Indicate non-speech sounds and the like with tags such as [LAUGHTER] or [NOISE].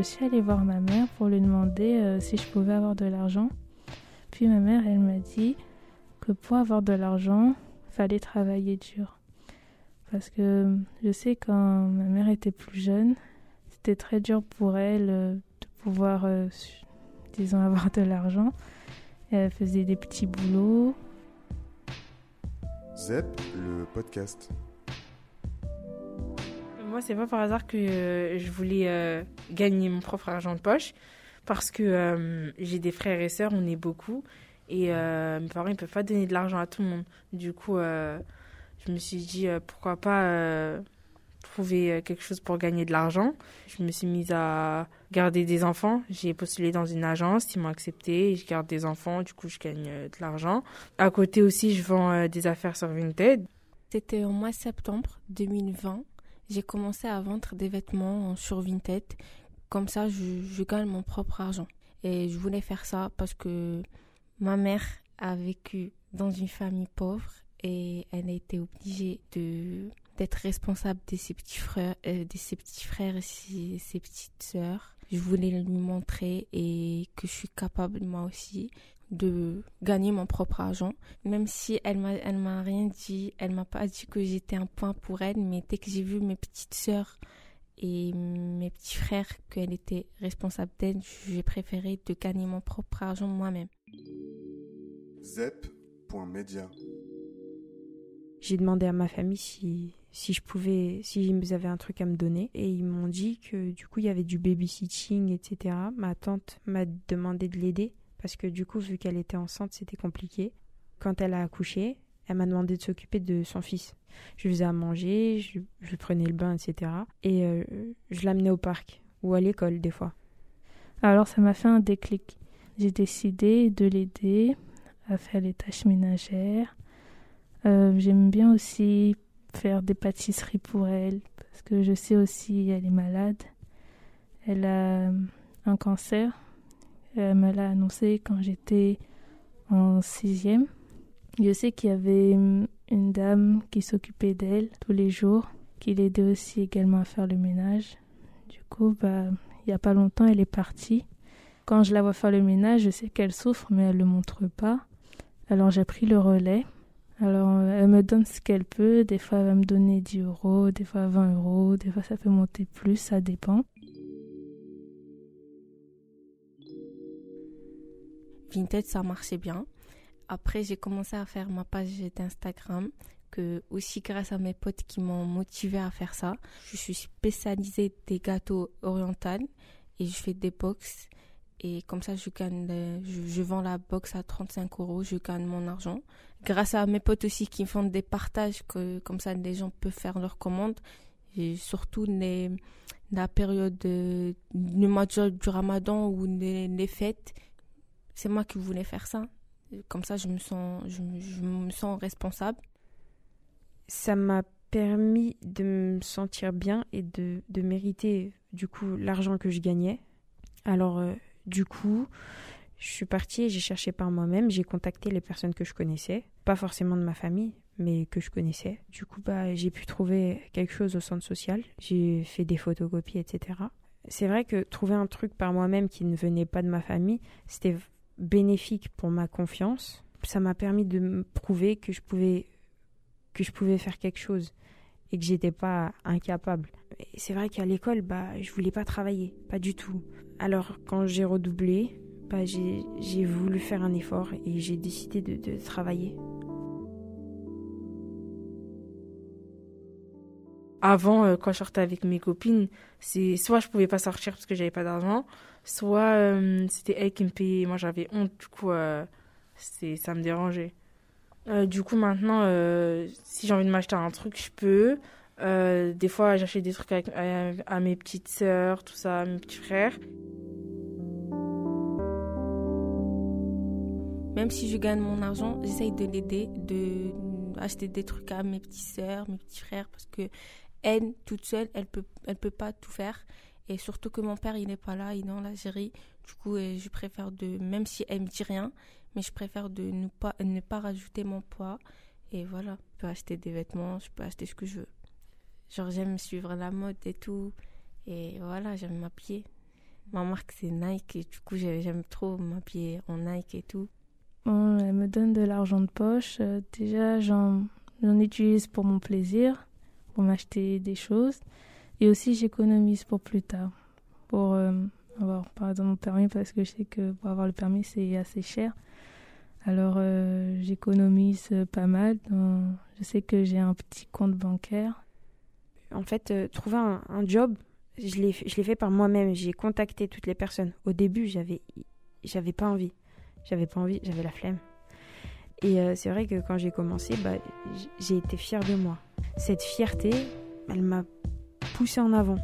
je suis allée voir ma mère pour lui demander euh, si je pouvais avoir de l'argent. Puis ma mère, elle m'a dit que pour avoir de l'argent, fallait travailler dur. Parce que je sais quand ma mère était plus jeune, c'était très dur pour elle euh, de pouvoir, euh, disons, [LAUGHS] avoir de l'argent. Elle faisait des petits boulots. ZEP, le podcast. Moi, c'est pas par hasard que euh, je voulais euh, gagner mon propre argent de poche parce que euh, j'ai des frères et sœurs, on est beaucoup et mes parents ils peuvent pas donner de l'argent à tout le monde. Du coup, je me suis dit pourquoi pas trouver quelque chose pour gagner de l'argent. Je me suis mise à garder des enfants. J'ai postulé dans une agence, ils m'ont accepté. Je garde des enfants, du coup je gagne de l'argent. À côté aussi, je vends des affaires sur Vinted. C'était au mois de septembre 2020 j'ai commencé à vendre des vêtements sur Vinted. Comme ça, je, gagne mon propre argent. Et je voulais faire ça parce que ma mère a vécu dans une famille pauvre et elle a été obligée d'être responsable de ses petits frères, euh, de ses petits frères et ses, ses petites sœurs. Je voulais lui montrer et que je suis capable moi aussi de gagner mon propre argent. Même si elle m'a, elle m'a rien dit, elle m'a pas dit que j'étais un point pour elle, mais dès que j'ai vu mes petites sœurs et mes petits frères qu'elle était responsable d'elle, j'ai préféré de gagner mon propre argent moi-même. Zep.media J'ai demandé à ma famille si, si je pouvais, si ils avaient un truc à me donner. Et ils m'ont dit que du coup, il y avait du babysitting, etc. Ma tante m'a demandé de l'aider parce que du coup, vu qu'elle était enceinte, c'était compliqué. Quand elle a accouché, elle m'a demandé de s'occuper de son fils. Je lui faisais à manger, je, lui prenais le bain, etc. Et euh, je l'amenais au parc ou à l'école des fois. Alors ça m'a fait un déclic. J'ai décidé de l'aider à faire les tâches ménagères. Euh, j'aime bien aussi faire des pâtisseries pour elle parce que je sais aussi elle est malade. Elle a un cancer elle me l'a annoncé quand j'étais en sixième. Je sais qu'il y avait une dame qui s'occupait d'elle tous les jours, qui l'aidait aussi également à faire le ménage. Du coup, bah, il n'y a pas longtemps, elle est partie. Quand je la vois faire le ménage, je sais qu'elle souffre, mais elle ne le montre pas. Alors j'ai pris le relais. Alors elle me donne ce qu'elle peut. Des fois, elle va me donner 10 euros, des fois 20 euros, des fois ça peut monter plus, ça dépend. Vinted, ça marchait bien. Après, j'ai commencé à faire ma page d'Instagram, que aussi grâce à mes potes qui m'ont motivé à faire ça. Je suis spécialisée des gâteaux orientaux et je fais des box. Et comme ça, je gagne, je, vends la box à 35 euros, je gagne mon argent. Grâce à mes potes aussi qui font des partages, que comme ça, les gens peuvent faire leurs commandes. Et surtout les, la période du mois du ramadan ou les fêtes, c'est moi qui voulais faire ça. Comme ça, je me sens, je, me sens responsable. Ça m'a permis de me sentir bien et de, mériter du coup l'argent que je gagnais. Alors euh, du coup, je suis partie et j'ai cherché par moi-même. J'ai contacté les personnes que je connaissais, pas forcément de ma famille, mais que je connaissais. Du coup, bah, j'ai pu trouver quelque chose au centre social. J'ai fait des photocopies, etc. C'est vrai que trouver un truc par moi-même qui ne venait pas de ma famille, c'était bénéfique pour ma confiance. Ça m'a permis de me prouver que je pouvais que je pouvais faire quelque chose et que j'étais pas incapable. C'est vrai qu'à l'école, bah, je voulais pas travailler, pas du tout. Alors quand j'ai redoublé, bah, j'ai voulu faire un effort et j'ai décidé de, de travailler. Avant, euh, quand je sortais avec mes copines, c'est soit je pouvais pas sortir parce que j'avais pas d'argent, soit euh, c'était elle qui me payait. Moi, j'avais honte, du coup, euh, ça me dérangeait. Du coup, maintenant, si j'ai envie de m'acheter un truc, je peux. des fois, j'achète des trucs à, mes petites sœurs, tout ça, à mes petits frères. Même si je gagne mon argent, j'essaye de l'aider, de acheter des trucs à mes petites sœurs, mes petits frères, parce que elle, toute seule, elle peut, elle peut pas tout faire. Et surtout que mon père, il n'est pas là, il est en Algérie. Du coup, je préfère de, même si elle me dit rien, mais je préfère de ne pas, ne pas rajouter mon poids. Et voilà, je peux acheter des vêtements, je peux acheter ce que je veux. Genre, j'aime suivre la mode et tout. Et voilà, j'aime m'habiller. Ma marque, c'est Nike. Et du coup, j'aime trop m'habiller en Nike et tout. Bon, elle me donne de l'argent de poche. Euh, déjà, j'en utilise pour mon plaisir, m'acheter des choses. Et aussi, j'économise pour plus tard. Pour euh, avoir, par exemple, mon permis, parce que je sais que pour avoir le permis, c'est assez cher. Alors, euh, j'économise pas mal. je sais que j'ai un petit compte bancaire. En fait, trouver un, job, je l'ai fait par moi-même. J'ai contacté toutes les personnes. Au début, j'avais j'avais pas envie. J'avais pas envie, j'avais la flemme. Et euh, c'est vrai que quand j'ai commencé, bah, j'ai été fière de moi. Cette fierté, elle m'a poussée en avant.